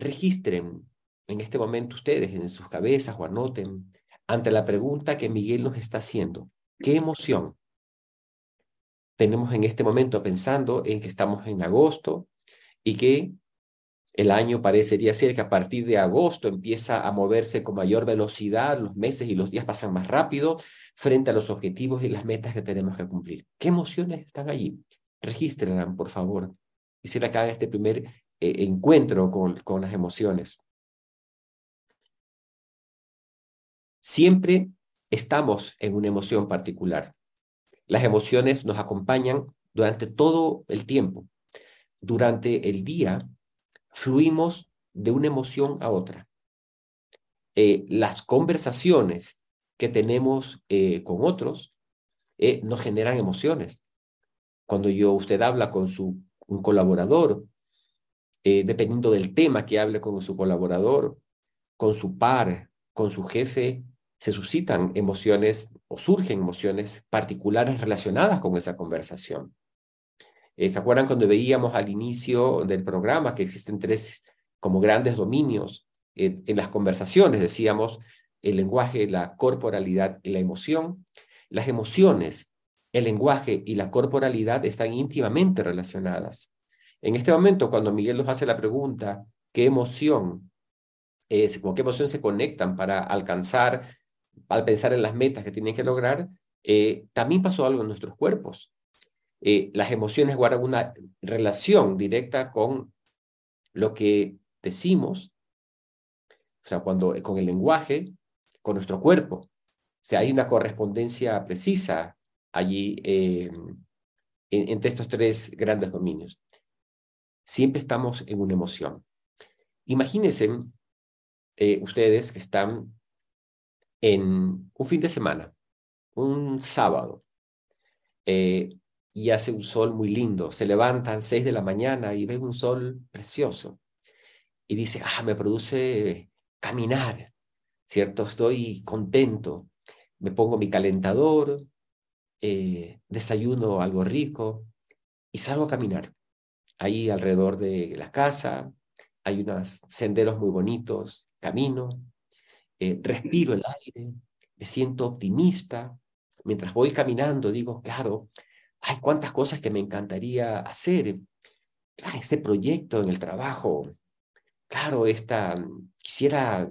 registren en este momento ustedes en sus cabezas o anoten ante la pregunta que Miguel nos está haciendo. ¿Qué emoción tenemos en este momento pensando en que estamos en agosto y que el año parecería ser que a partir de agosto empieza a moverse con mayor velocidad, los meses y los días pasan más rápido frente a los objetivos y las metas que tenemos que cumplir. ¿Qué emociones están allí? Regístrenlas, por favor. Quisiera que hagan este primer eh, encuentro con, las emociones. Siempre estamos en una emoción particular. Las emociones nos acompañan durante todo el tiempo. Durante el día fluimos de una emoción a otra. Eh, las conversaciones que tenemos eh, con otros eh, nos generan emociones. Cuando yo, usted habla con su un colaborador, dependiendo del tema que hable con su colaborador, con su par, con su jefe, se suscitan emociones o surgen emociones particulares relacionadas con esa conversación. Eh, ¿Se acuerdan cuando veíamos al inicio del programa que existen tres como grandes dominios eh, en las conversaciones? Decíamos el lenguaje, la corporalidad y la emoción. Las emociones, el lenguaje y la corporalidad están íntimamente relacionadas. En este momento, cuando Miguel nos hace la pregunta, ¿qué emoción es, con qué emoción se conectan para alcanzar al pensar en las metas que tienen que lograr, eh, también pasó algo en nuestros cuerpos. Eh, las emociones guardan una relación directa con lo que decimos, o sea, cuando con el lenguaje, con nuestro cuerpo. O sea, hay una correspondencia precisa allí eh, entre estos tres grandes dominios. Siempre estamos en una emoción. Imagínense ustedes que están en un fin de semana, un sábado, eh, y hace un sol muy lindo. Se levantan seis de la mañana y ven un sol precioso. Y dice, ah, me produce caminar, ¿cierto? Estoy contento. Me pongo mi calentador, eh, desayuno algo rico y salgo a caminar. Ahí alrededor de la casa hay unos senderos muy bonitos, camino, eh, respiro el aire, me siento optimista. Mientras voy caminando, digo, claro, hay cuántas cosas que me encantaría hacer. Claro, ese proyecto en el trabajo, claro, esta, quisiera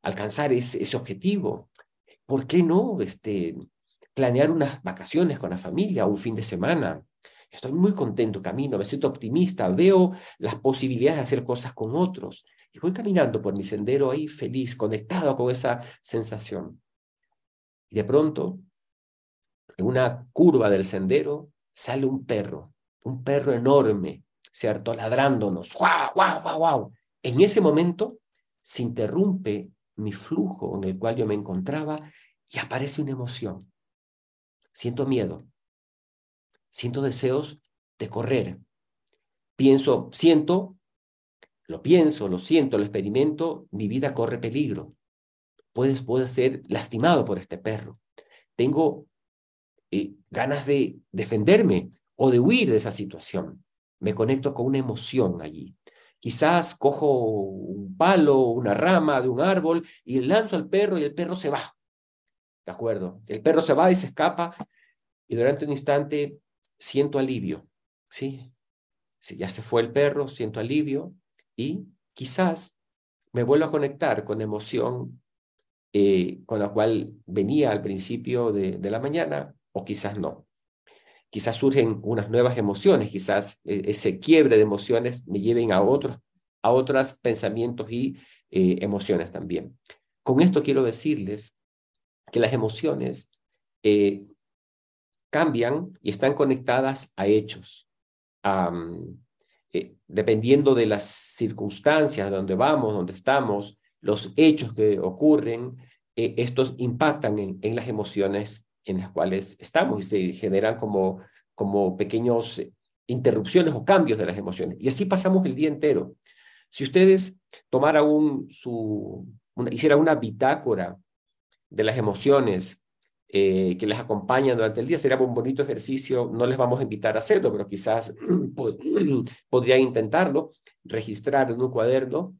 alcanzar ese, ese objetivo. ¿Por qué no este, planear unas vacaciones con la familia, un fin de semana? Estoy muy contento, camino, me siento optimista, veo las posibilidades de hacer cosas con otros. Y voy caminando por mi sendero ahí feliz, conectado con esa sensación. Y de pronto, en una curva del sendero, sale un perro, un perro enorme, ¿cierto? Ladrándonos. ¡Guau, guau, guau, guau! En ese momento se interrumpe mi flujo en el cual yo me encontraba y aparece una emoción. Siento miedo. Siento deseos de correr. Pienso, siento lo pienso, lo siento, lo experimento, mi vida corre peligro. Puedes, puedo ser lastimado por este perro. Tengo eh, ganas de defenderme o de huir de esa situación. Me conecto con una emoción allí. Quizás cojo un palo, una rama de un árbol y lanzo al perro y el perro se va. ¿De acuerdo? El perro se va y se escapa y durante un instante siento alivio. ¿Sí? Si ya se fue el perro, siento alivio, y quizás me vuelvo a conectar con emoción eh, con la cual venía al principio de, la mañana o quizás no. Quizás surgen unas nuevas emociones, quizás eh, ese quiebre de emociones me lleven a otros a otros pensamientos y eh, emociones también. Con esto quiero decirles que las emociones cambian y están conectadas a hechos, eh, dependiendo de las circunstancias, donde vamos, donde estamos, los hechos que ocurren, eh, estos impactan en, las emociones en las cuales estamos y se generan como, como pequeños interrupciones o cambios de las emociones. Y así pasamos el día entero. Si ustedes tomaran un, su, una, hicieran una bitácora de las emociones eh, que les acompañan durante el día. Sería un bonito ejercicio, no les vamos a invitar a hacerlo, pero quizás podrían intentarlo. registrar en un cuaderno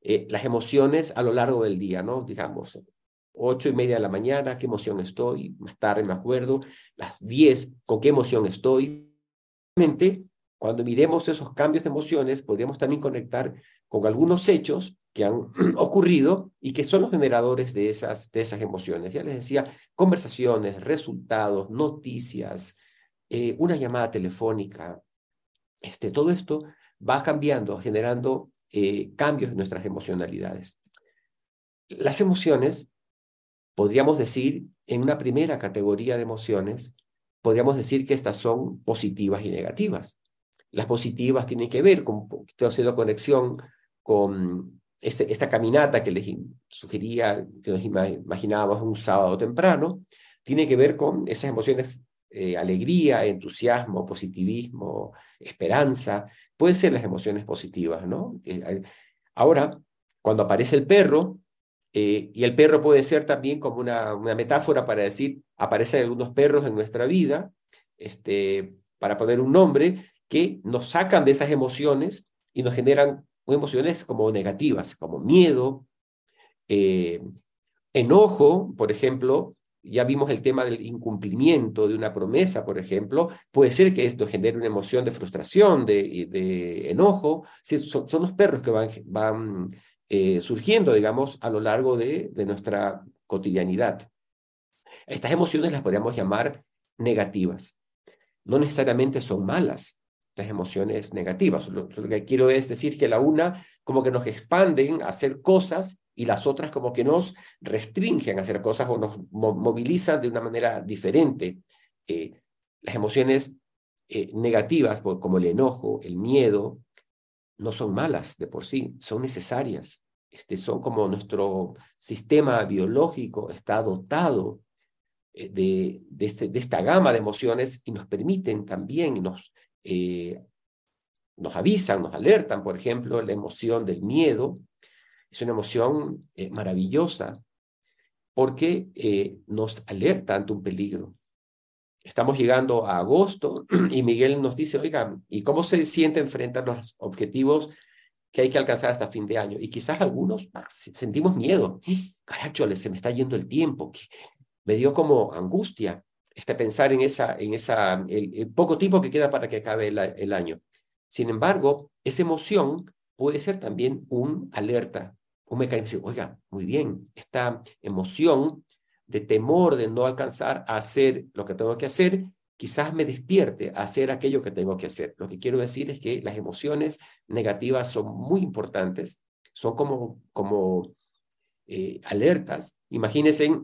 eh, las emociones a lo largo del día, ¿no? Digamos, ocho y media de la mañana, qué emoción estoy, más tarde me acuerdo, las diez, con qué emoción estoy. Cuando miremos esos cambios de emociones, podríamos también conectar con algunos hechos que han ocurrido y que son los generadores de esas, de esas emociones. Ya les decía, conversaciones, resultados, noticias, eh, una llamada telefónica. Este, todo esto va cambiando, generando eh, cambios en nuestras emocionalidades. Las emociones, podríamos decir, en una primera categoría de emociones, podríamos decir que estas son positivas y negativas. Las positivas tienen que ver con, haciendo conexión con este, esta caminata que les sugería, que nos imaginábamos un sábado temprano, tiene que ver con esas emociones, eh, alegría, entusiasmo, positivismo, esperanza, pueden ser las emociones positivas, ¿no? Ahora, cuando aparece el perro, eh, y el perro puede ser también como una, una, metáfora para decir, aparecen algunos perros en nuestra vida, este, para poner un nombre, que nos sacan de esas emociones y nos generan emociones como negativas, como miedo, eh, enojo, por ejemplo, ya vimos el tema del incumplimiento de una promesa, por ejemplo, puede ser que esto genere una emoción de frustración, de, de enojo, son, son, los perros que van, van eh, surgiendo, digamos, a lo largo de, de nuestra cotidianidad. Estas emociones las podríamos llamar negativas. No necesariamente son malas, las emociones negativas. Lo, que quiero es decir que la una como que nos expanden a hacer cosas y las otras como que nos restringen a hacer cosas o nos movilizan de una manera diferente. Eh, las emociones eh, negativas, como el enojo, el miedo, no son malas de por sí, son necesarias. Este, son como nuestro sistema biológico está dotado eh, de, este, de, esta gama de emociones y nos permiten también, nos eh, nos avisan, nos alertan, por ejemplo, la emoción del miedo. Es una emoción eh, maravillosa porque eh, nos alerta ante un peligro. Estamos llegando a agosto y Miguel nos dice, oiga, ¿y cómo se siente frente a los objetivos que hay que alcanzar hasta fin de año? Y quizás algunos ah, sentimos miedo. Caracho, se me está yendo el tiempo. Me dio como angustia este, pensar en, esa, en esa, el, poco tiempo que queda para que acabe el, año. Sin embargo, esa emoción puede ser también un alerta, un mecanismo. Oiga, muy bien, esta emoción de temor de no alcanzar a hacer lo que tengo que hacer, quizás me despierte a hacer aquello que tengo que hacer. Lo que quiero decir es que las emociones negativas son muy importantes, son como, como eh, alertas. Imagínense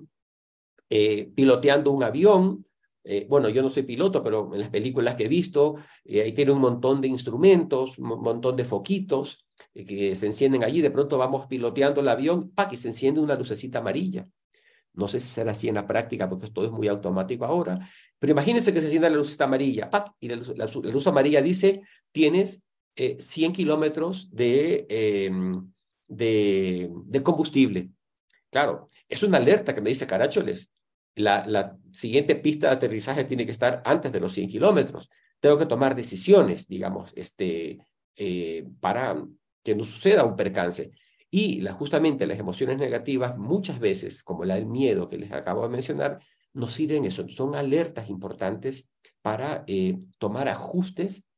eh, piloteando un avión. Eh, bueno, yo no soy piloto, pero en las películas que he visto, eh, ahí tiene un montón de instrumentos, un montón de foquitos que se encienden allí. De pronto vamos piloteando el avión, ¡pac! y se enciende una lucecita amarilla. No sé si será así en la práctica, porque todo es muy automático ahora. Pero imagínense que se encienda la lucecita amarilla, ¡pac! y la luz, amarilla dice, tienes 100 kilómetros de, em, de, de combustible. Claro, es una alerta que me dice, caracholes, la, siguiente pista de aterrizaje tiene que estar antes de los 100 kilómetros. Tengo que tomar decisiones, digamos, este, eh, para que no suceda un percance. Y la, justamente las emociones negativas, muchas veces, como la del miedo que les acabo de mencionar, nos sirven eso. Son alertas importantes para eh, tomar ajustes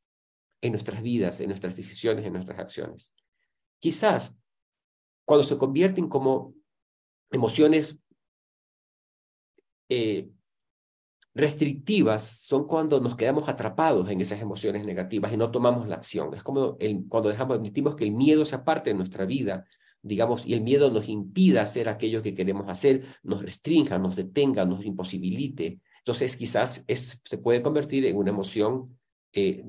en nuestras vidas, en nuestras decisiones, en nuestras acciones. Quizás cuando se convierten como emociones eh, restrictivas son cuando nos quedamos atrapados en esas emociones negativas y no tomamos la acción. Es como cuando dejamos, admitimos que el miedo sea parte de nuestra vida, digamos, y el miedo nos impida hacer aquello que queremos hacer, nos restrinja, nos detenga, nos imposibilite. Entonces, quizás se puede convertir en una emoción eh,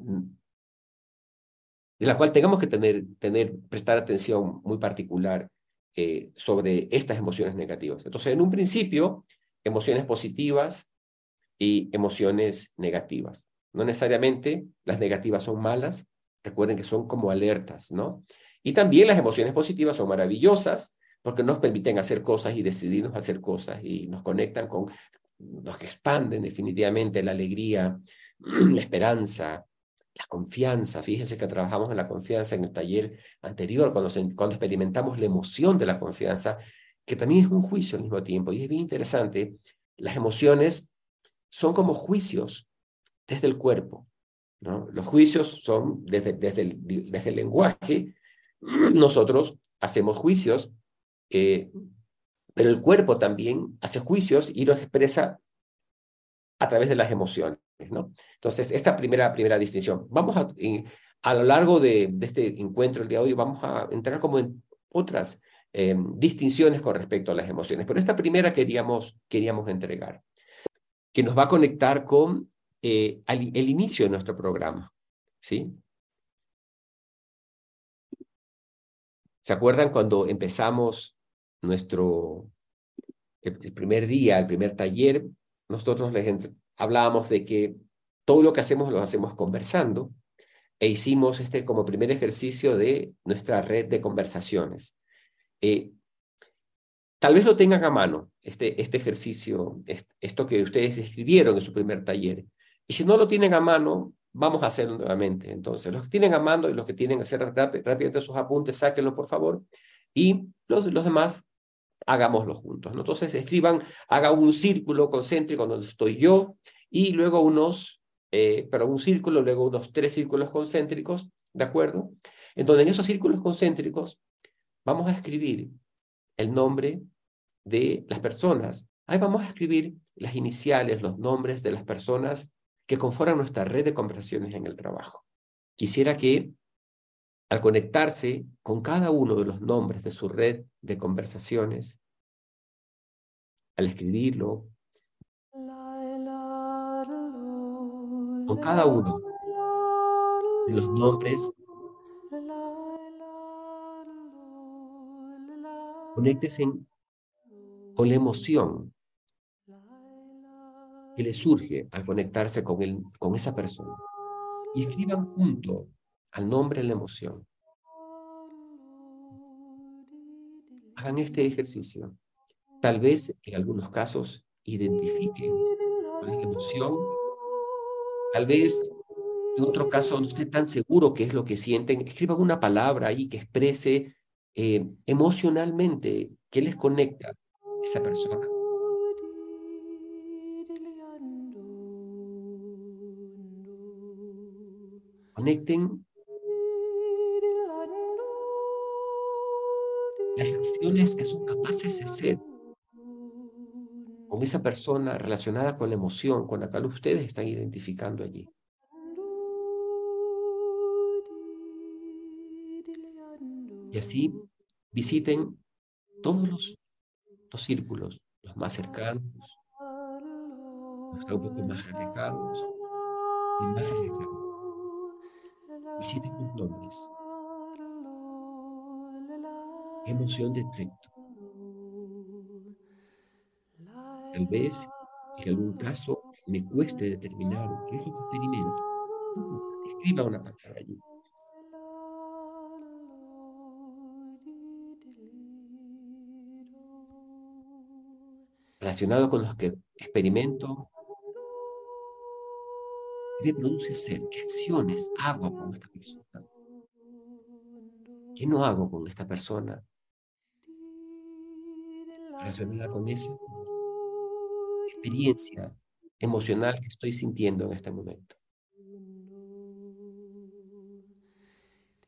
de la cual tengamos que tener, tener, prestar atención muy particular eh, sobre estas emociones negativas. Entonces, en un principio, emociones positivas y emociones negativas. No necesariamente las negativas son malas, recuerden que son como alertas, ¿no? Y también las emociones positivas son maravillosas porque nos permiten hacer cosas y decidirnos hacer cosas y nos conectan con, que expanden definitivamente la alegría, la esperanza, la confianza. Fíjense que trabajamos en la confianza en el taller anterior, cuando, cuando experimentamos la emoción de la confianza, que también es un juicio al mismo tiempo. Y es bien interesante, las emociones son como juicios desde el cuerpo. ¿no? Los juicios son desde, desde, el, desde el lenguaje. Nosotros hacemos juicios, eh, pero el cuerpo también hace juicios y los expresa a través de las emociones. ¿no? Entonces, esta primera, primera distinción. Vamos a, a lo largo de, de, este encuentro el día de hoy, vamos a entrar como en otras eh, distinciones con respecto a las emociones, pero esta primera queríamos, queríamos entregar, que nos va a conectar con eh, el inicio de nuestro programa. ¿sí? ¿Se acuerdan cuando empezamos nuestro, el, primer día, el primer taller? Nosotros les hablábamos de que todo lo que hacemos lo hacemos conversando e hicimos este como primer ejercicio de nuestra red de conversaciones. Eh, tal vez lo tengan a mano, este, este ejercicio, esto que ustedes escribieron en su primer taller. Y si no lo tienen a mano, vamos a hacerlo nuevamente. Entonces, los que tienen a mano y los que tienen que hacer rápidamente sus apuntes, sáquenlo por favor. Y los, los demás, hagámoslo juntos. Entonces, escriban, haga un círculo concéntrico donde estoy yo y luego unos, eh, pero un círculo, luego unos tres círculos concéntricos, ¿de acuerdo? Entonces, en esos círculos concéntricos vamos a escribir el nombre de las personas. Ahí vamos a escribir las iniciales, los nombres de las personas que conforman nuestra red de conversaciones en el trabajo. Quisiera que al conectarse con cada uno de los nombres de su red de conversaciones, al escribirlo, con cada uno de los nombres, conéctese con la emoción que le surge al conectarse con, él, con esa persona. Y escriban junto al nombre de la emoción. Hagan este ejercicio. Tal vez en algunos casos identifiquen la emoción. Tal vez en otro caso no esté tan seguro qué es lo que sienten. Escriban una palabra ahí que exprese eh, emocionalmente qué les conecta esa persona. conecten las acciones que son capaces de hacer con esa persona relacionada con la emoción con la cual ustedes están identificando allí. Y así visiten todos los, los círculos, los más cercanos, los un más alejados y más alejados visiten tus nombres. ¿Qué emoción detecto? Tal vez, en algún caso, me cueste determinar qué es lo que. Escriba una palabra allí. Relacionado con los que experimento ¿Qué me produce ser? ¿Qué acciones hago con esta persona? ¿Qué no hago con esta persona? Relacionada con esa experiencia emocional que estoy sintiendo en este momento.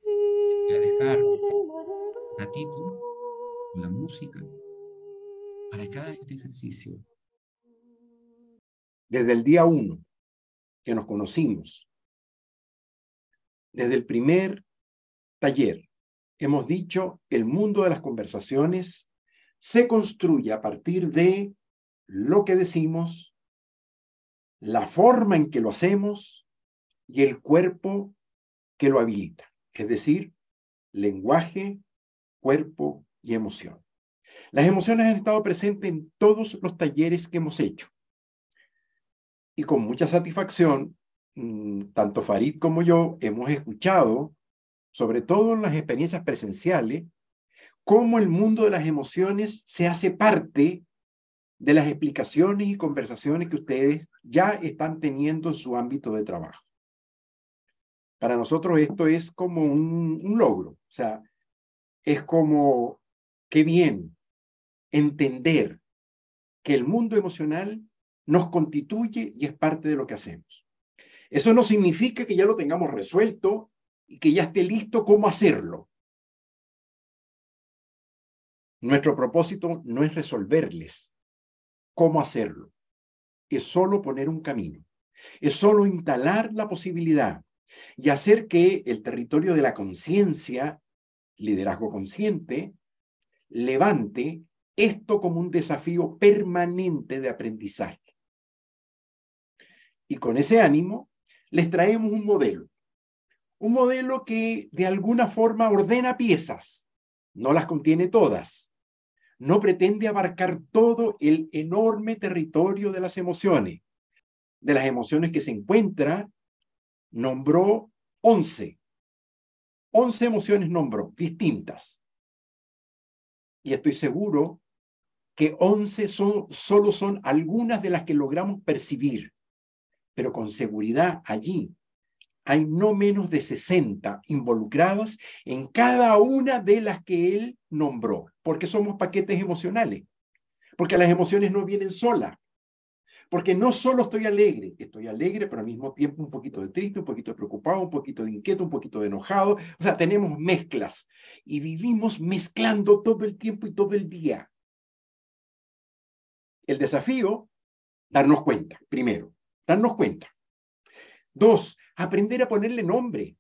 Voy a dejar un ratito con la música para cada este ejercicio. Desde el día uno que nos conocimos. Desde el primer taller hemos dicho, el mundo de las conversaciones se construye a partir de lo que decimos, la forma en que lo hacemos y el cuerpo que lo habilita, es decir, lenguaje, cuerpo y emoción. Las emociones han estado presentes en todos los talleres que hemos hecho y con mucha satisfacción, mm, tanto Farid como yo hemos escuchado, sobre todo en las experiencias presenciales, cómo el mundo de las emociones se hace parte de las explicaciones y conversaciones que ustedes ya están teniendo en su ámbito de trabajo. Para nosotros esto es como un, un logro, o sea, es como, qué bien entender que el mundo emocional nos constituye y es parte de lo que hacemos. Eso no significa que ya lo tengamos resuelto y que ya esté listo cómo hacerlo. Nuestro propósito no es resolverles cómo hacerlo, es solo poner un camino, es solo instalar la posibilidad y hacer que el territorio de la conciencia, liderazgo consciente, levante esto como un desafío permanente de aprendizaje. Y con ese ánimo les traemos un modelo, un modelo que de alguna forma ordena piezas, no las contiene todas, no pretende abarcar todo el enorme territorio de las emociones. De las emociones que se encuentra, nombró 11. 11 emociones nombró, distintas. Y estoy seguro que 11 son, solo son algunas de las que logramos percibir, pero con seguridad allí hay no menos de 60 involucradas en cada una de las que él nombró, porque somos paquetes emocionales, porque las emociones no vienen solas, porque no solo estoy alegre, estoy alegre, pero al mismo tiempo un poquito de triste, un poquito de preocupado, un poquito de inquieto, un poquito de enojado, o sea, tenemos mezclas y vivimos mezclando todo el tiempo y todo el día. El desafío, darnos cuenta, primero, darnos cuenta. Dos, aprender a ponerle nombre.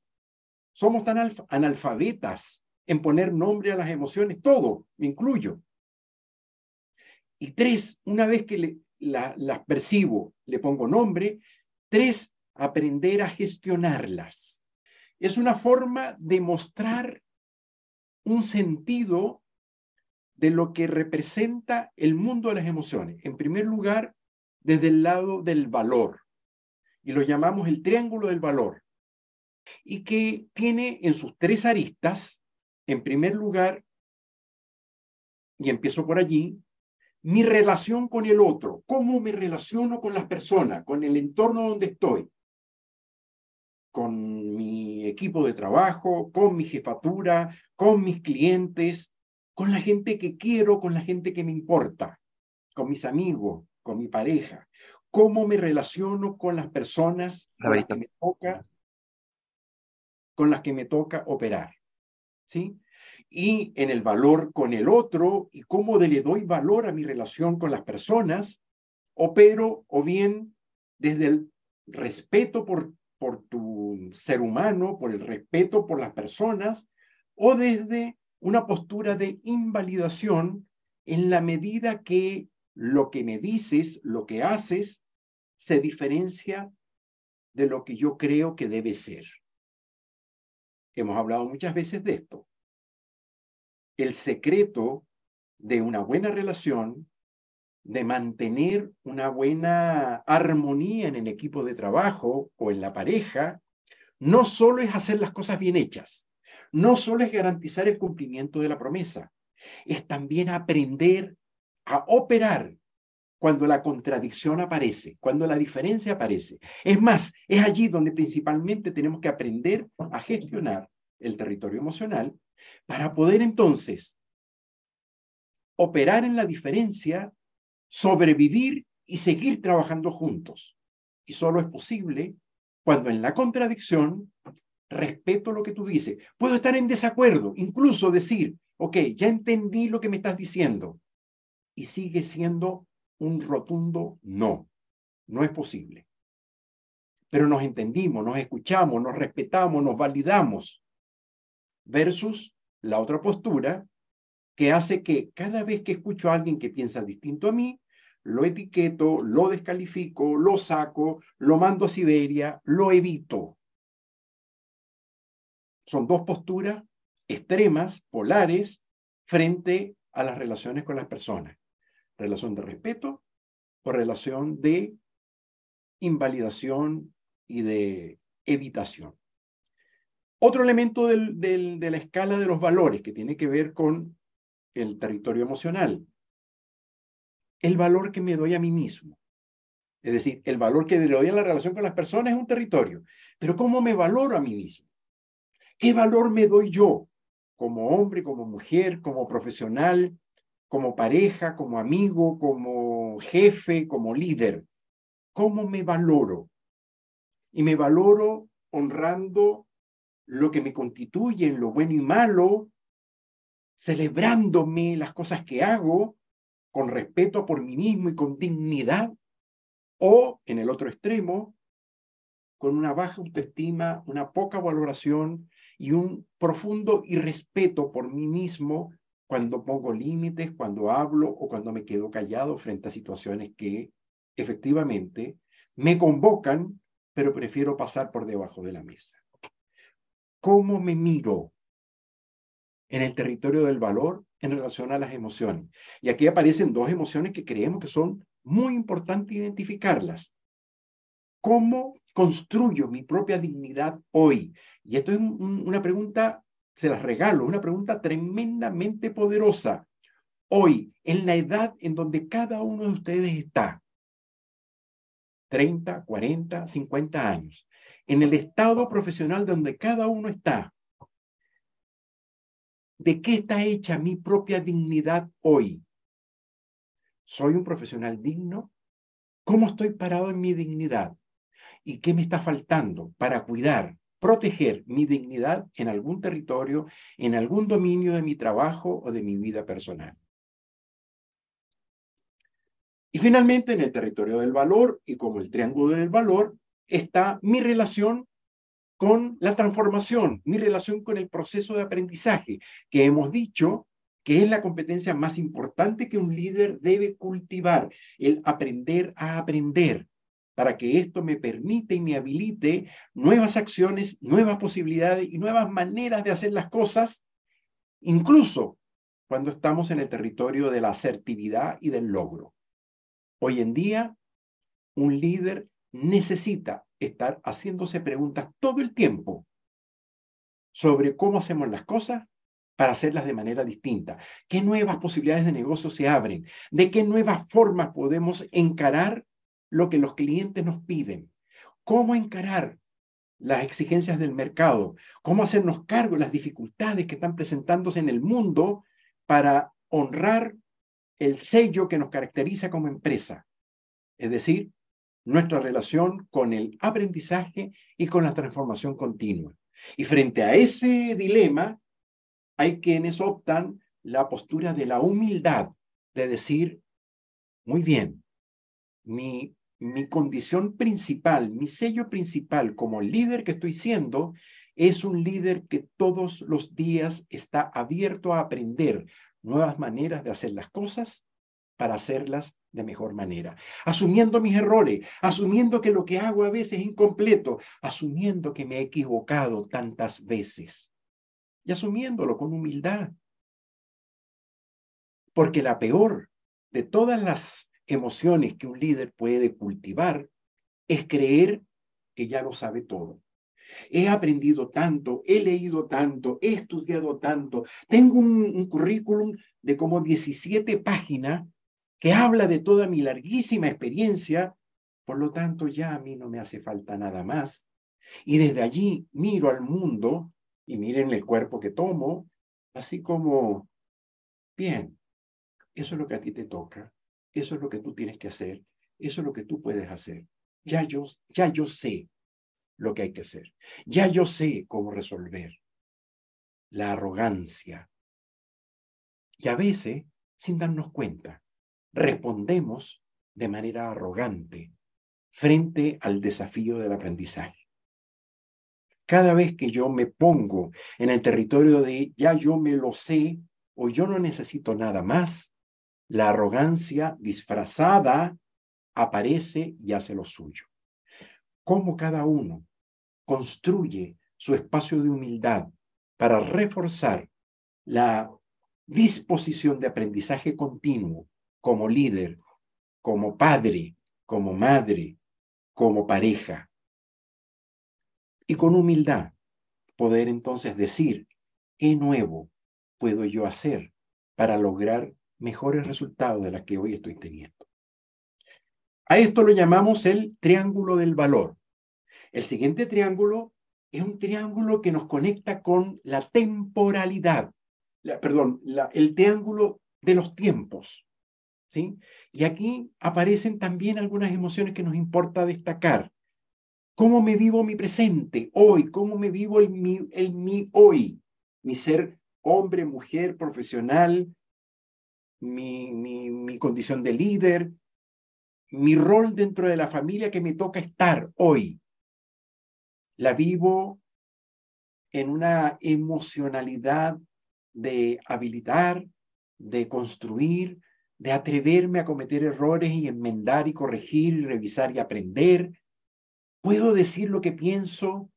Somos tan analfabetas en poner nombre a las emociones, todo, me incluyo. Y tres, una vez que las percibo, le pongo nombre. Tres, aprender a gestionarlas. Es una forma de mostrar un sentido de lo que representa el mundo de las emociones. En primer lugar, desde el lado del valor, y lo llamamos el triángulo del valor, y que tiene en sus tres aristas, en primer lugar, y empiezo por allí, mi relación con el otro, cómo me relaciono con las personas, con el entorno donde estoy, con mi equipo de trabajo, con mi jefatura, con mis clientes, con la gente que quiero, con la gente que me importa, con mis amigos, con mi pareja, cómo me relaciono con las personas con las que me toca, con las que me toca operar, ¿sí? Y en el valor con el otro y cómo le doy valor a mi relación con las personas, opero o bien desde el respeto por, por tu ser humano, por el respeto por las personas, o desde una postura de invalidación en la medida que lo que me dices, lo que haces, se diferencia de lo que yo creo que debe ser. Hemos hablado muchas veces de esto. El secreto de una buena relación, de mantener una buena armonía en el equipo de trabajo o en la pareja, no solo es hacer las cosas bien hechas, no solo es garantizar el cumplimiento de la promesa, es también aprender a operar cuando la contradicción aparece, cuando la diferencia aparece. Es más, es allí donde principalmente tenemos que aprender a gestionar el territorio emocional para poder entonces operar en la diferencia, sobrevivir y seguir trabajando juntos. Y solo es posible cuando en la contradicción respeto lo que tú dices. Puedo estar en desacuerdo, incluso decir, ok, ya entendí lo que me estás diciendo. Y sigue siendo un rotundo no. No es posible. Pero nos entendimos, nos escuchamos, nos respetamos, nos validamos. Versus la otra postura que hace que cada vez que escucho a alguien que piensa distinto a mí, lo etiqueto, lo descalifico, lo saco, lo mando a Siberia, lo evito son dos posturas extremas, polares, frente a las relaciones con las personas. Relación de respeto o relación de invalidación y de evitación. Otro elemento de la escala de los valores que tiene que ver con el territorio emocional. El valor que me doy a mí mismo. Es decir, el valor que le doy en la relación con las personas es un territorio. Pero ¿cómo me valoro a mí mismo? ¿Qué valor me doy yo como hombre, como mujer, como profesional, como pareja, como amigo, como jefe, como líder? ¿Cómo me valoro? Y me valoro honrando lo que me constituye en lo bueno y malo, celebrándome las cosas que hago con respeto por mí mismo y con dignidad, o en el otro extremo, con una baja autoestima, una poca valoración y un profundo irrespeto por mí mismo cuando pongo límites, cuando hablo o cuando me quedo callado frente a situaciones que efectivamente me convocan, pero prefiero pasar por debajo de la mesa. ¿Cómo me miro en el territorio del valor en relación a las emociones? Y aquí aparecen dos emociones que creemos que son muy importantes identificarlas. ¿Cómo construyo mi propia dignidad hoy? Y esto es una pregunta, se las regalo, una pregunta tremendamente poderosa. Hoy, en la edad en donde cada uno de ustedes está, 30, 40, 50 años, en el estado profesional donde cada uno está, ¿de qué está hecha mi propia dignidad hoy? ¿Soy un profesional digno? ¿Cómo estoy parado en mi dignidad? ¿Y qué me está faltando para cuidar, proteger mi dignidad en algún territorio, en algún dominio de mi trabajo o de mi vida personal? Y finalmente, en el territorio del valor y como el triángulo del valor, está mi relación con la transformación, mi relación con el proceso de aprendizaje, que hemos dicho que es la competencia más importante que un líder debe cultivar, el aprender a aprender, para que esto me permite y me habilite nuevas acciones, nuevas posibilidades y nuevas maneras de hacer las cosas, incluso cuando estamos en el territorio de la asertividad y del logro. Hoy en día, un líder necesita estar haciéndose preguntas todo el tiempo sobre cómo hacemos las cosas para hacerlas de manera distinta. ¿Qué nuevas posibilidades de negocio se abren? ¿De qué nuevas formas podemos encarar lo que los clientes nos piden? ¿Cómo encarar las exigencias del mercado? ¿Cómo hacernos cargo de las dificultades que están presentándose en el mundo para honrar el sello que nos caracteriza como empresa? Es decir, nuestra relación con el aprendizaje y con la transformación continua. Y frente a ese dilema, hay quienes optan la postura de la humildad, de decir, muy bien, mi, mi condición principal, mi sello principal como líder que estoy siendo, es un líder que todos los días está abierto a aprender nuevas maneras de hacer las cosas para hacerlas de mejor manera, asumiendo mis errores, asumiendo que lo que hago a veces es incompleto, asumiendo que me he equivocado tantas veces y asumiéndolo con humildad. Porque la peor de todas las emociones que un líder puede cultivar es creer que ya lo sabe todo. He aprendido tanto, he leído tanto, he estudiado tanto, tengo un, currículum de como 17 páginas que habla de toda mi larguísima experiencia, por lo tanto ya a mí no me hace falta nada más. Y desde allí miro al mundo y miren el cuerpo que tomo, así como, bien, eso es lo que a ti te toca, eso es lo que tú tienes que hacer, eso es lo que tú puedes hacer. Ya yo, ya yo sé lo que hay que hacer, ya yo sé cómo resolver la arrogancia. Y a veces, sin darnos cuenta, respondemos de manera arrogante frente al desafío del aprendizaje. Cada vez que yo me pongo en el territorio de ya yo me lo sé o yo no necesito nada más, la arrogancia disfrazada aparece y hace lo suyo. Cómo cada uno construye su espacio de humildad para reforzar la disposición de aprendizaje continuo como líder, como padre, como madre, como pareja. Y con humildad poder entonces decir, ¿qué nuevo puedo yo hacer para lograr mejores resultados de los que hoy estoy teniendo? A esto lo llamamos el triángulo del valor. El siguiente triángulo es un triángulo que nos conecta con la temporalidad, perdón, el triángulo de los tiempos. ¿sí? Y aquí aparecen también algunas emociones que nos importa destacar. ¿Cómo me vivo mi presente hoy? ¿Cómo me vivo el mi, el mi hoy? Mi ser hombre, mujer, profesional, mi, mi, condición de líder, mi rol dentro de la familia que me toca estar hoy. La vivo en una emocionalidad de habilitar, de construir, de atreverme a cometer errores y enmendar y corregir y revisar y aprender. Puedo decir lo que pienso.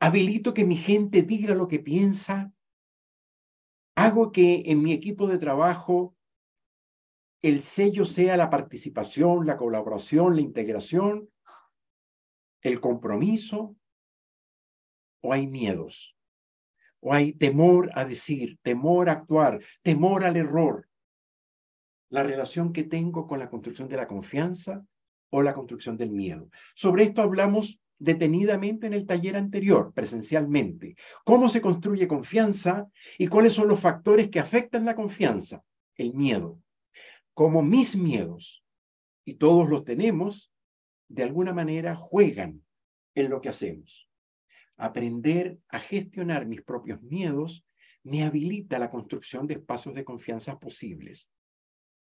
Habilito que mi gente diga lo que piensa. Hago que en mi equipo de trabajo el sello sea la participación, la colaboración, la integración, el compromiso, o hay miedos, o hay temor a decir, temor a actuar, temor al error. La relación que tengo con la construcción de la confianza o la construcción del miedo. Sobre esto hablamos detenidamente en el taller anterior, presencialmente. ¿Cómo se construye confianza y cuáles son los factores que afectan la confianza? El miedo como mis miedos, y todos los tenemos, de alguna manera juegan en lo que hacemos. Aprender a gestionar mis propios miedos me habilita la construcción de espacios de confianza posibles.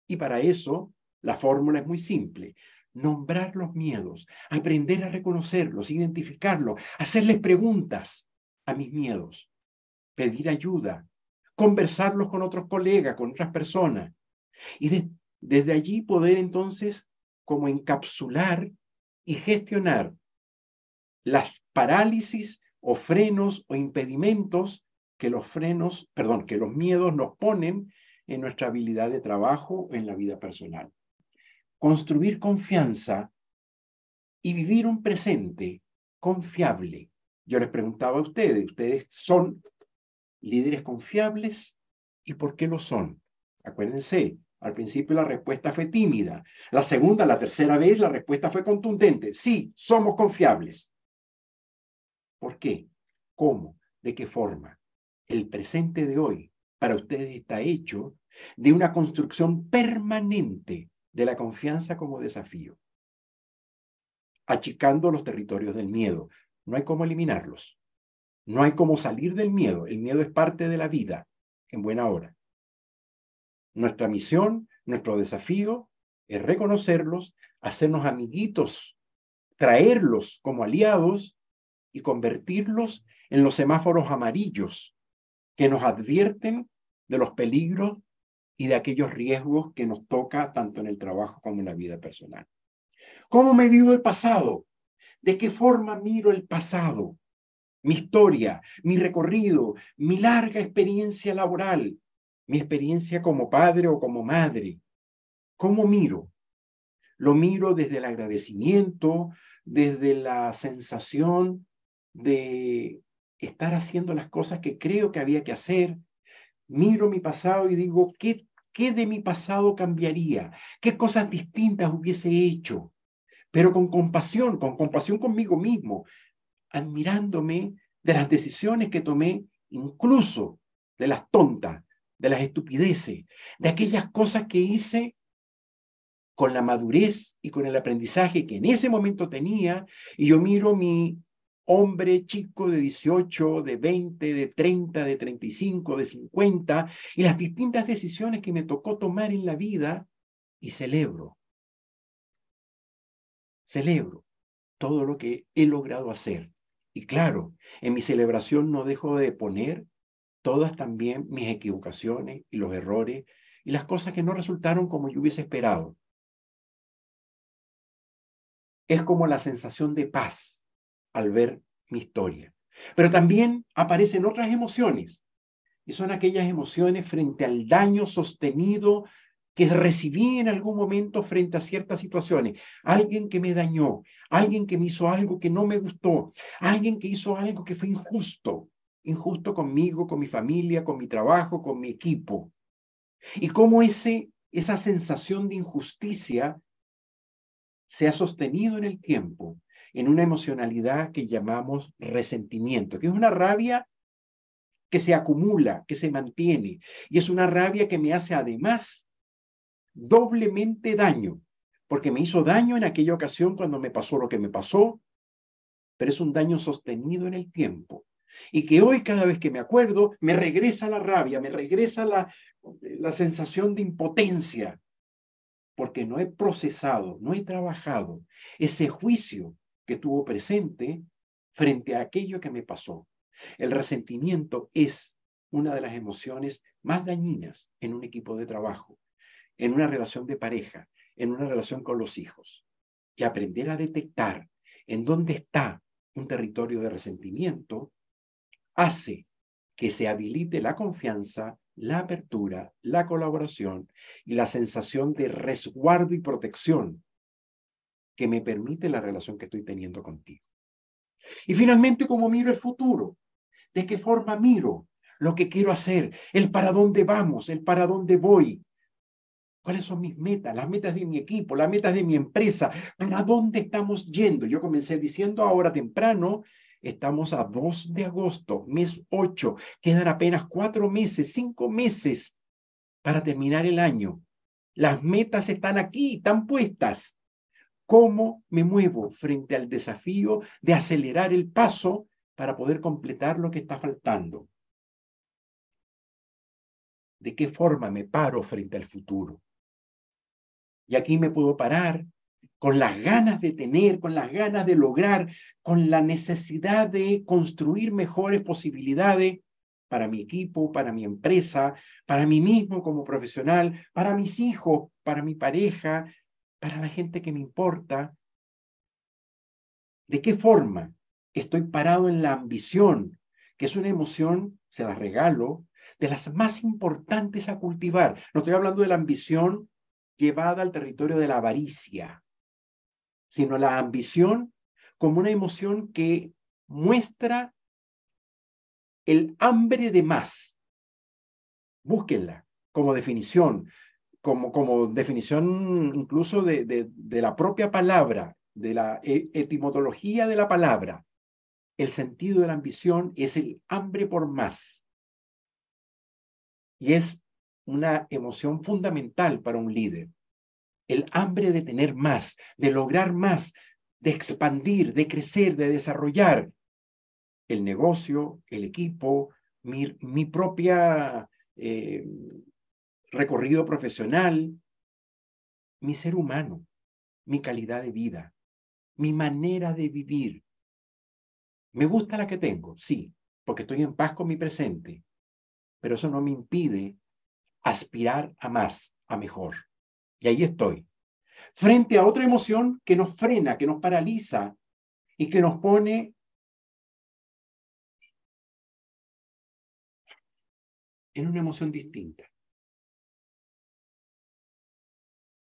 Y para eso, la fórmula es muy simple. Nombrar los miedos, aprender a reconocerlos, identificarlos, hacerles preguntas a mis miedos, pedir ayuda, conversarlos con otros colegas, con otras personas, y desde allí poder entonces como encapsular y gestionar las parálisis o frenos o impedimentos que los frenos, perdón, que los miedos nos ponen en nuestra habilidad de trabajo en la vida personal. Construir confianza y vivir un presente confiable. Yo les preguntaba a ustedes, ¿ustedes son líderes confiables? ¿Y por qué lo son? Acuérdense, al principio la respuesta fue tímida. La segunda, la tercera vez, la respuesta fue contundente. Sí, somos confiables. ¿Por qué? ¿Cómo? ¿De qué forma? El presente de hoy para ustedes está hecho de una construcción permanente de la confianza como desafío, achicando los territorios del miedo. No hay cómo eliminarlos. No hay cómo salir del miedo. El miedo es parte de la vida en buena hora. Nuestra misión, nuestro desafío es reconocerlos, hacernos amiguitos, traerlos como aliados y convertirlos en los semáforos amarillos que nos advierten de los peligros y de aquellos riesgos que nos toca tanto en el trabajo como en la vida personal. ¿Cómo me vivo el pasado? ¿De qué forma miro el pasado? Mi historia, mi recorrido, mi larga experiencia laboral, mi experiencia como padre o como madre. ¿Cómo miro? Lo miro desde el agradecimiento, desde la sensación de estar haciendo las cosas que creo que había que hacer. Miro mi pasado y digo, ¿qué, qué de mi pasado cambiaría? ¿Qué cosas distintas hubiese hecho? Pero con compasión, con compasión conmigo mismo, admirándome de las decisiones que tomé, incluso de las tontas, de las estupideces, de aquellas cosas que hice con la madurez y con el aprendizaje que en ese momento tenía, y yo miro mi hombre chico de 18, de 20, de 30, de 35, de 50, y las distintas decisiones que me tocó tomar en la vida, y celebro, celebro todo lo que he logrado hacer. Y claro, en mi celebración no dejo de poner todas también mis equivocaciones y los errores y las cosas que no resultaron como yo hubiese esperado. Es como la sensación de paz al ver mi historia. Pero también aparecen otras emociones, y son aquellas emociones frente al daño sostenido que recibí en algún momento frente a ciertas situaciones. Alguien que me dañó, alguien que me hizo algo que no me gustó, alguien que hizo algo que fue injusto injusto conmigo, con mi familia, con mi trabajo, con mi equipo. Y cómo ese, esa sensación de injusticia se ha sostenido en el tiempo en una emocionalidad que llamamos resentimiento, que es una rabia que se acumula, que se mantiene, y es una rabia que me hace además doblemente daño, porque me hizo daño en aquella ocasión cuando me pasó lo que me pasó, pero es un daño sostenido en el tiempo. Y que hoy cada vez que me acuerdo, me regresa la rabia, me regresa la, la sensación de impotencia, porque no he procesado, no he trabajado ese juicio que tuvo presente frente a aquello que me pasó. El resentimiento es una de las emociones más dañinas en un equipo de trabajo, en una relación de pareja, en una relación con los hijos. Y aprender a detectar en dónde está un territorio de resentimiento hace que se habilite la confianza, la apertura, la colaboración y la sensación de resguardo y protección que me permite la relación que estoy teniendo contigo. Y finalmente, ¿cómo miro el futuro? ¿De qué forma miro lo que quiero hacer? El para dónde vamos, el para dónde voy. ¿Cuáles son mis metas? Las metas de mi equipo, las metas de mi empresa. ¿Para dónde estamos yendo? Yo comencé diciendo ahora temprano Estamos a 2 de agosto, mes 8. Quedan apenas cuatro meses, cinco meses para terminar el año. Las metas están aquí, están puestas. ¿Cómo me muevo frente al desafío de acelerar el paso para poder completar lo que está faltando? ¿De qué forma me paro frente al futuro? Y aquí me puedo parar con las ganas de tener, con las ganas de lograr, con la necesidad de construir mejores posibilidades para mi equipo, para mi empresa, para mí mismo como profesional, para mis hijos, para mi pareja, para la gente que me importa. ¿De qué forma estoy parado en la ambición, que es una emoción, se la regalo, de las más importantes a cultivar? No estoy hablando de la ambición llevada al territorio de la avaricia, sino la ambición como una emoción que muestra el hambre de más. Búsquenla como definición, como, como definición incluso de, de, la propia palabra, de la e, etimología de la palabra. El sentido de la ambición es el hambre por más. Y es una emoción fundamental para un líder el hambre de tener más, de lograr más, de expandir, de crecer, de desarrollar el negocio, el equipo, mi, mi propia eh, recorrido profesional, mi ser humano, mi calidad de vida, mi manera de vivir. ¿Me gusta la que tengo? Sí, porque estoy en paz con mi presente, pero eso no me impide aspirar a más, a mejor. Y ahí estoy, frente a otra emoción que nos frena, que nos paraliza y que nos pone en una emoción distinta.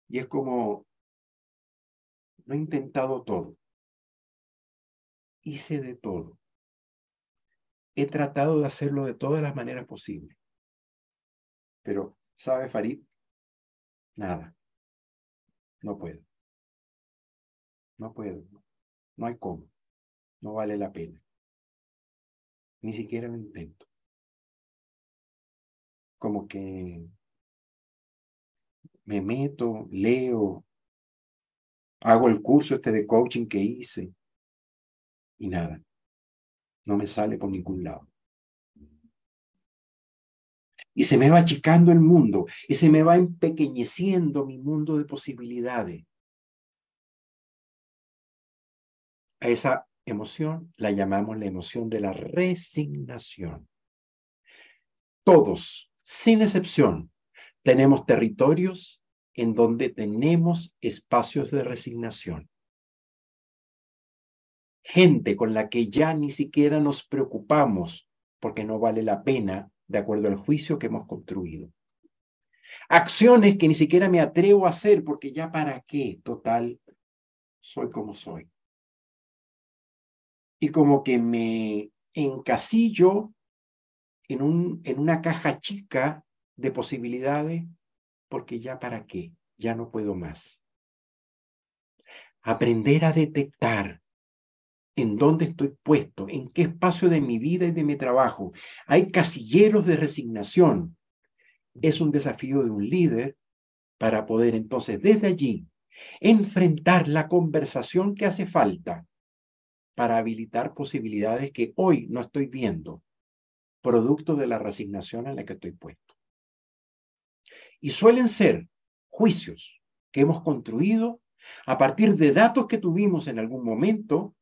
Y es como, no he intentado todo. Hice de todo. He tratado de hacerlo de todas las maneras posibles. Pero, ¿sabe Farid? Nada. No puedo. No puedo. No hay cómo. No vale la pena. Ni siquiera lo intento. Como que me meto, leo, hago el curso este de coaching que hice y nada. No me sale por ningún lado y se me va achicando el mundo y se me va empequeñeciendo mi mundo de posibilidades. A esa emoción la llamamos la emoción de la resignación. Todos, sin excepción, tenemos territorios en donde tenemos espacios de resignación. Gente con la que ya ni siquiera nos preocupamos porque no vale la pena de acuerdo al juicio que hemos construido. Acciones que ni siquiera me atrevo a hacer porque ya para qué, total, soy como soy. Y como que me encasillo en, un, en una caja chica de posibilidades porque ya para qué, ya no puedo más. aprender a detectar en dónde estoy puesto, en qué espacio de mi vida y de mi trabajo hay casilleros de resignación, es un desafío de un líder para poder entonces desde allí enfrentar la conversación que hace falta para habilitar posibilidades que hoy no estoy viendo, producto de la resignación en la que estoy puesto. Y suelen ser juicios que hemos construido a partir de datos que tuvimos en algún momento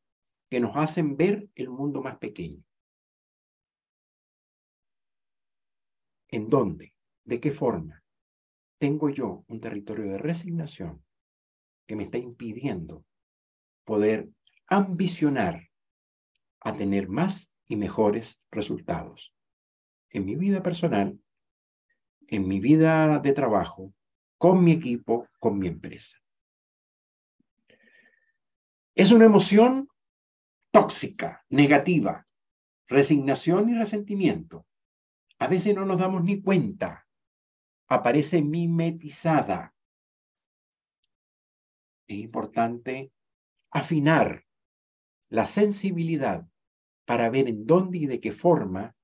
que nos hacen ver el mundo más pequeño. ¿En dónde? ¿De qué forma? Tengo yo un territorio de resignación que me está impidiendo poder ambicionar a tener más y mejores resultados en mi vida personal, en mi vida de trabajo, con mi equipo, con mi empresa. Es una emoción tóxica, negativa, resignación y resentimiento. A veces no nos damos ni cuenta. Aparece mimetizada. Es importante afinar la sensibilidad para ver en dónde y de qué forma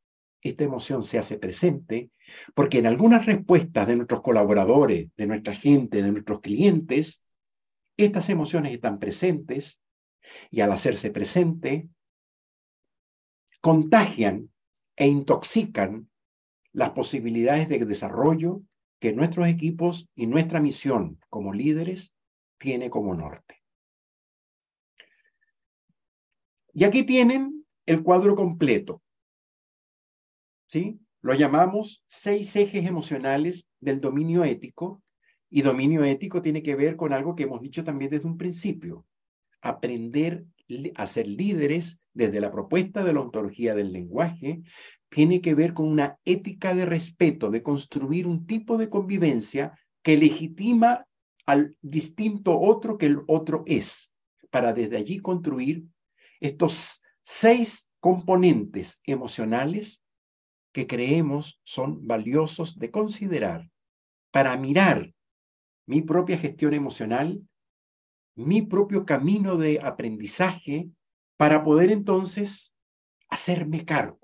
esta emoción se hace presente, porque en algunas respuestas de nuestros colaboradores, de nuestra gente, de nuestros clientes, estas emociones están presentes y al hacerse presente, contagian e intoxican las posibilidades de desarrollo que nuestros equipos y nuestra misión como líderes tiene como norte. Y aquí tienen el cuadro completo. ¿Sí? Lo llamamos seis ejes emocionales del dominio ético. Y dominio ético tiene que ver con algo que hemos dicho también desde un principio. Aprender a ser líderes desde la propuesta de la ontología del lenguaje tiene que ver con una ética de respeto, de construir un tipo de convivencia que legitima al distinto otro que el otro es, para desde allí construir estos seis componentes emocionales que creemos son valiosos de considerar para mirar mi propia gestión emocional, mi propio camino de aprendizaje, para poder entonces hacerme cargo.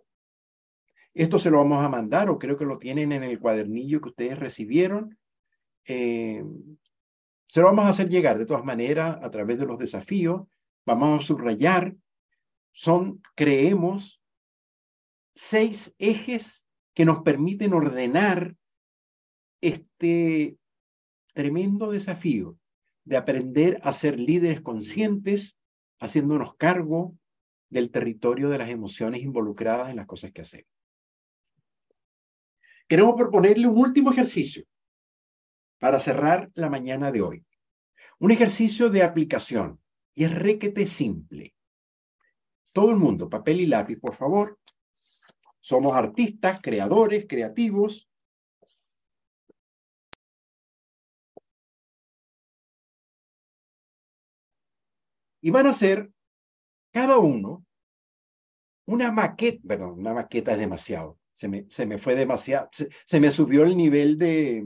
Esto se lo vamos a mandar o creo que lo tienen en el cuadernillo que ustedes recibieron. Eh, se lo vamos a hacer llegar de todas maneras a través de los desafíos. Vamos a subrayar son, creemos, seis ejes que nos permiten ordenar este tremendo desafío de aprender a ser líderes conscientes, haciéndonos cargo del territorio de las emociones involucradas en las cosas que hacemos. Queremos proponerle un último ejercicio para cerrar la mañana de hoy. Un ejercicio de aplicación y es requete simple. Todo el mundo, papel y lápiz, por favor. Somos artistas, creadores, creativos. Y van a hacer cada uno una maqueta, perdón, una maqueta es demasiado, se me, se me fue demasiado, se, me subió el nivel de,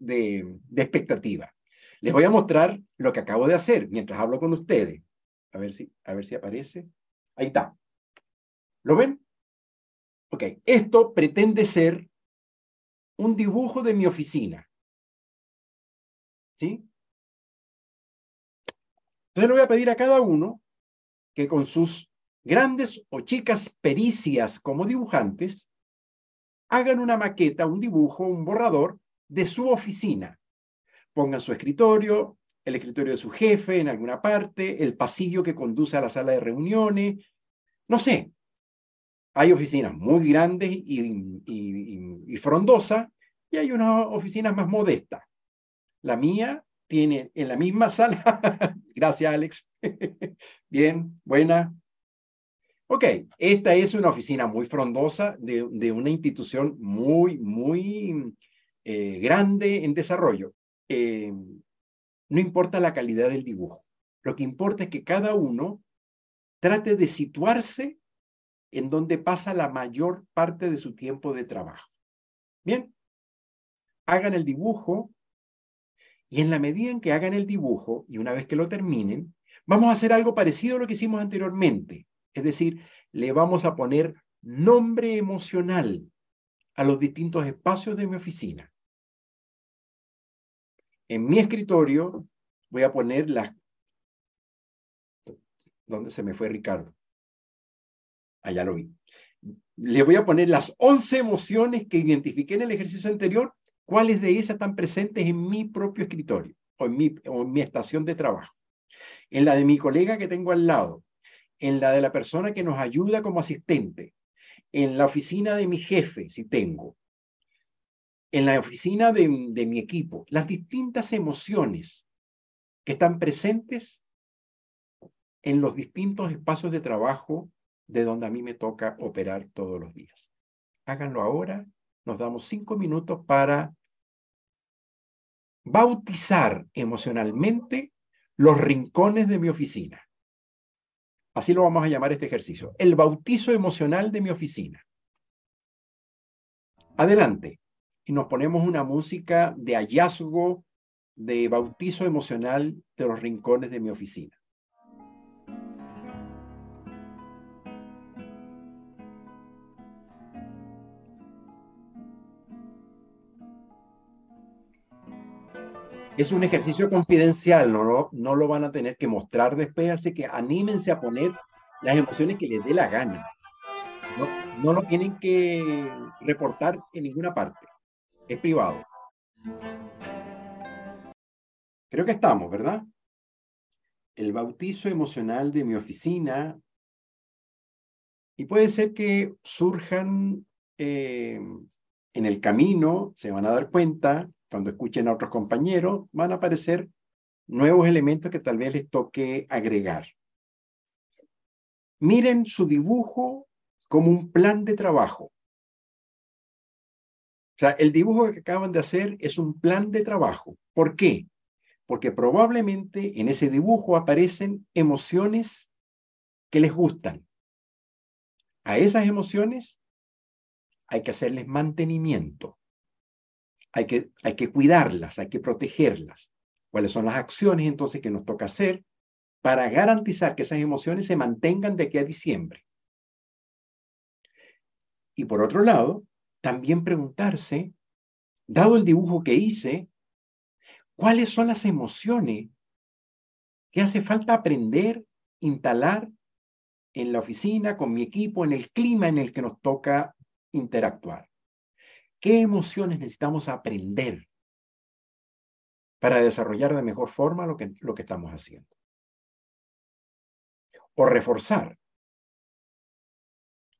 de, de expectativa. Les voy a mostrar lo que acabo de hacer mientras hablo con ustedes. A ver si, a ver si aparece. Ahí está. ¿Lo ven? Ok, esto pretende ser un dibujo de mi oficina. ¿Sí? Entonces le voy a pedir a cada uno que con sus grandes o chicas pericias como dibujantes, hagan una maqueta, un dibujo, un borrador de su oficina. Pongan su escritorio, el escritorio de su jefe en alguna parte, el pasillo que conduce a la sala de reuniones, no sé. Hay oficinas muy grandes y, frondosas y hay unas oficinas más modestas. La mía tiene en la misma sala, gracias Alex, bien, buena. Ok, esta es una oficina muy frondosa de, una institución muy, muy eh, grande en desarrollo. Eh, no importa la calidad del dibujo. Lo que importa es que cada uno trate de situarse en donde pasa la mayor parte de su tiempo de trabajo. Bien, hagan el dibujo y en la medida en que hagan el dibujo y una vez que lo terminen, Vamos a hacer algo parecido a lo que hicimos anteriormente. Es decir, le vamos a poner nombre emocional a los distintos espacios de mi oficina. En mi escritorio voy a poner las... ¿Dónde se me fue Ricardo? Allá lo vi. Le voy a poner las 11 emociones que identifiqué en el ejercicio anterior, cuáles de esas están presentes en mi propio escritorio o en mi, o en mi estación de trabajo. En la de mi colega que tengo al lado, en la de la persona que nos ayuda como asistente, en la oficina de mi jefe, si tengo, en la oficina de, mi equipo, las distintas emociones que están presentes en los distintos espacios de trabajo de donde a mí me toca operar todos los días. Háganlo ahora, nos damos cinco minutos para bautizar emocionalmente los rincones de mi oficina. Así lo vamos a llamar este ejercicio. El bautizo emocional de mi oficina. Adelante. Y nos ponemos una música de hallazgo, de bautizo emocional de los rincones de mi oficina. Es un ejercicio confidencial, no lo, van a tener que mostrar después, así que anímense a poner las emociones que les dé la gana. No, no lo tienen que reportar en ninguna parte, es privado. Creo que estamos, ¿verdad? El bautizo emocional de mi oficina. Y puede ser que surjan eh, en el camino, se van a dar cuenta, cuando escuchen a otros compañeros, van a aparecer nuevos elementos que tal vez les toque agregar. Miren su dibujo como un plan de trabajo. O sea, el dibujo que acaban de hacer es un plan de trabajo. ¿Por qué? Porque probablemente en ese dibujo aparecen emociones que les gustan. A esas emociones hay que hacerles mantenimiento hay que, hay que cuidarlas, hay que protegerlas. ¿Cuáles son las acciones entonces que nos toca hacer para garantizar que esas emociones se mantengan de aquí a diciembre? Y por otro lado, también preguntarse, dado el dibujo que hice, ¿cuáles son las emociones que hace falta aprender, instalar en la oficina, con mi equipo, en el clima en el que nos toca interactuar? ¿Qué emociones necesitamos aprender para desarrollar de mejor forma lo que, lo que estamos haciendo? O reforzar.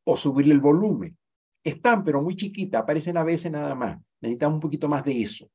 O subirle el volumen. Están, pero muy chiquita, aparecen a veces nada más. Necesitamos un poquito más de eso.